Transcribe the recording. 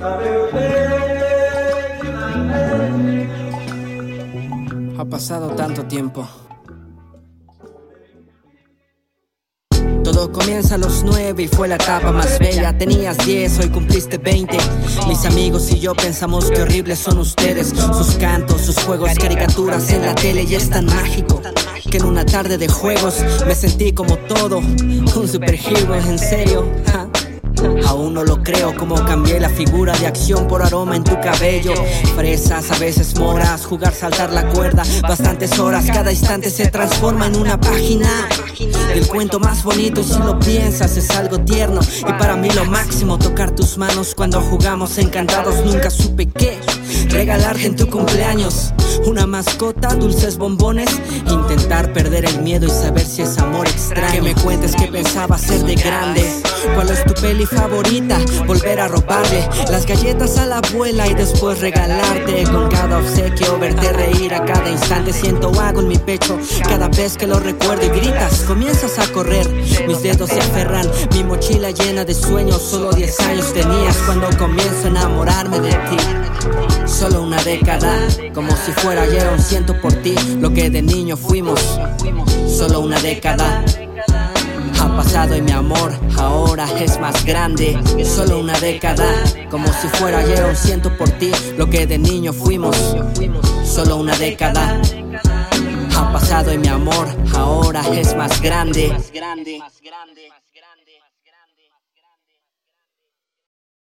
Ha pasado tanto tiempo. Todo comienza a los nueve y fue la etapa más bella. Tenías 10, hoy cumpliste 20. Mis amigos y yo pensamos que horribles son ustedes. Sus cantos, sus juegos, caricaturas en la tele y es tan mágico que en una tarde de juegos me sentí como todo. Un superhero, en serio. Aún no lo creo como cambié la figura de acción por aroma en tu cabello. Fresas, a veces moras, jugar, saltar la cuerda. Bastantes horas, cada instante se transforma en una página. El cuento más bonito si lo piensas es algo tierno. Y para mí lo máximo, tocar tus manos cuando jugamos encantados. Nunca supe qué regalarte en tu cumpleaños. Una mascota, dulces bombones. Intentar perder el miedo y saber si es amor extraño. Que me cuentes que pensaba ser de grande. ¿Cuál es tu peli favorita? Volver a robarle las galletas a la abuela y después regalarte con cada obsequio. Verte reír a cada instante. Siento algo en mi pecho cada vez que lo recuerdo y gritas. Comienzas a correr, mis dedos se aferran. Mi mochila llena de sueños. Solo 10 años tenías cuando comienzo a enamorarme de ti. Solo una década, como si fuera ayer, un siento por ti lo que de niño fuimos. Solo una década. Ha pasado y mi amor ahora es más grande. Solo una década, como si fuera ayer, un siento por ti lo que de niño fuimos. Solo una década. Ha pasado y mi amor ahora es más grande.